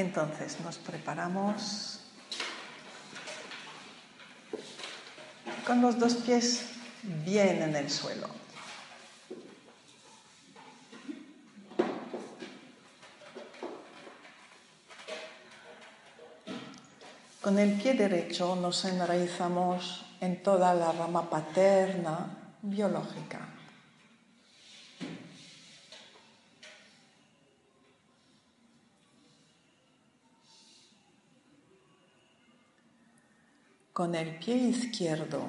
Entonces nos preparamos con los dos pies bien en el suelo. Con el pie derecho nos enraizamos en toda la rama paterna biológica. Con el pie izquierdo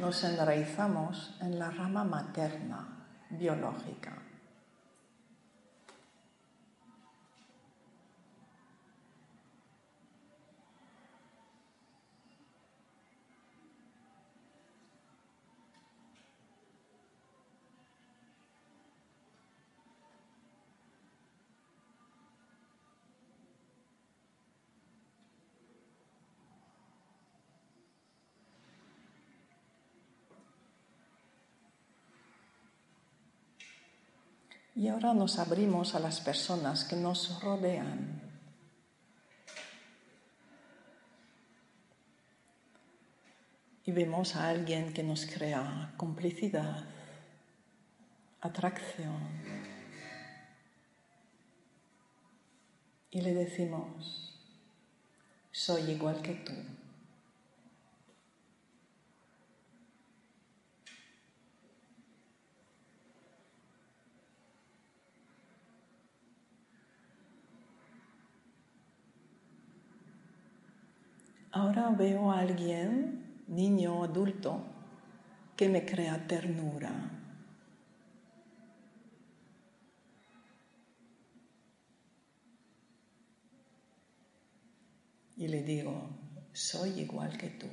nos enraizamos en la rama materna biológica. Y ahora nos abrimos a las personas que nos rodean. Y vemos a alguien que nos crea complicidad, atracción. Y le decimos, soy igual que tú. Ahora veo a alguien, niño o adulto, que me crea ternura. Y le digo, soy igual que tú.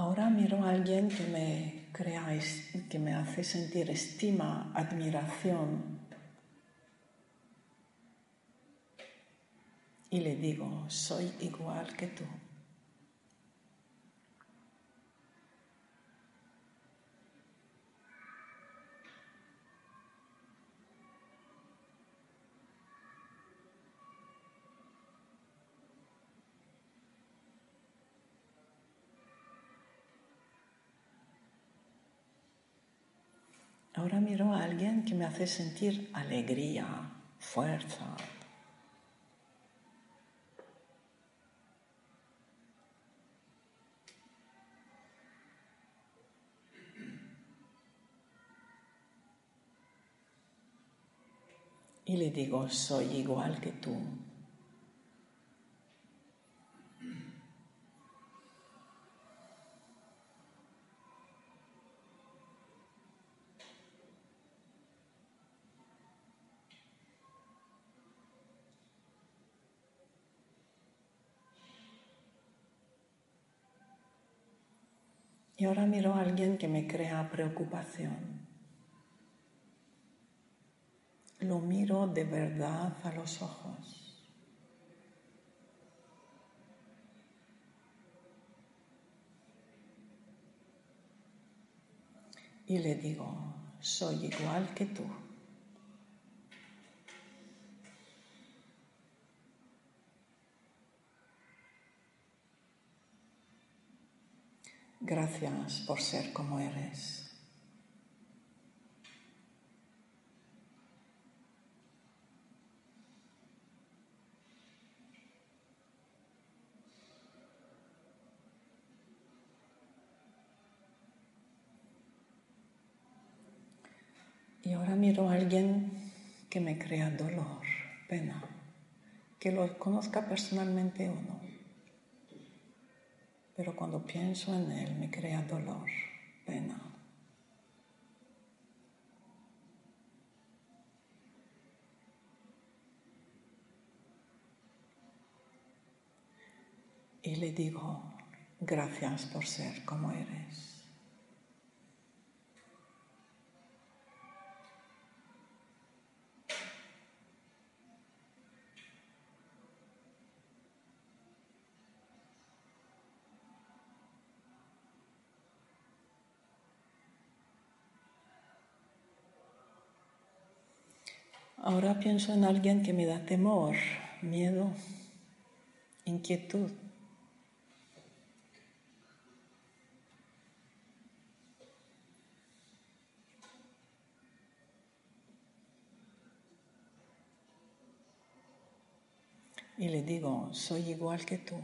Ahora miro a alguien que me crea, que me hace sentir estima, admiración. Y le digo, soy igual que tú. Ahora miro a alguien que me hace sentir alegría, fuerza. Y le digo, soy igual que tú. Y ahora miro a alguien que me crea preocupación. Lo miro de verdad a los ojos. Y le digo, soy igual que tú. Gracias por ser como eres. Y ahora miro a alguien que me crea dolor, pena, que lo conozca personalmente o no pero cuando pienso en él me crea dolor, pena. Y le digo, gracias por ser como eres. Ahora pienso en alguien que me da temor, miedo, inquietud. Y le digo, soy igual que tú.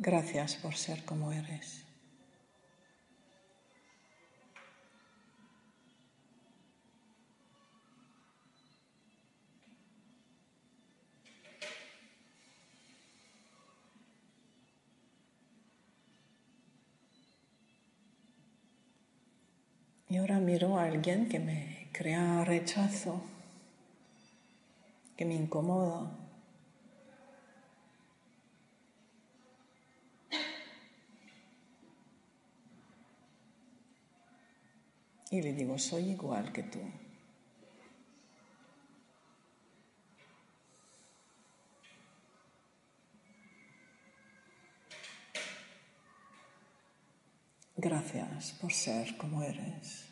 Gracias por ser como eres. Y ahora miro a alguien que me crea rechazo, que me incomoda. Y le digo, soy igual que tú. Gracias por ser como eres.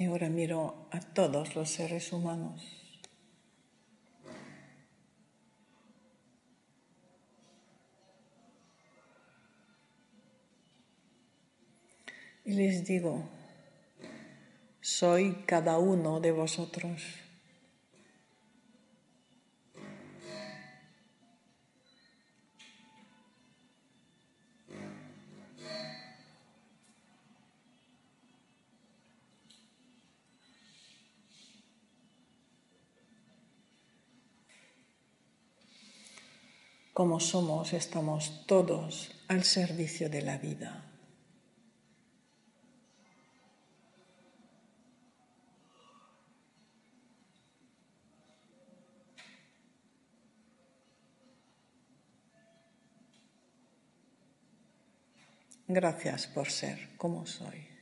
Y ahora miro a todos los seres humanos. Y les digo, soy cada uno de vosotros. Como somos, estamos todos al servicio de la vida. Gracias por ser como soy.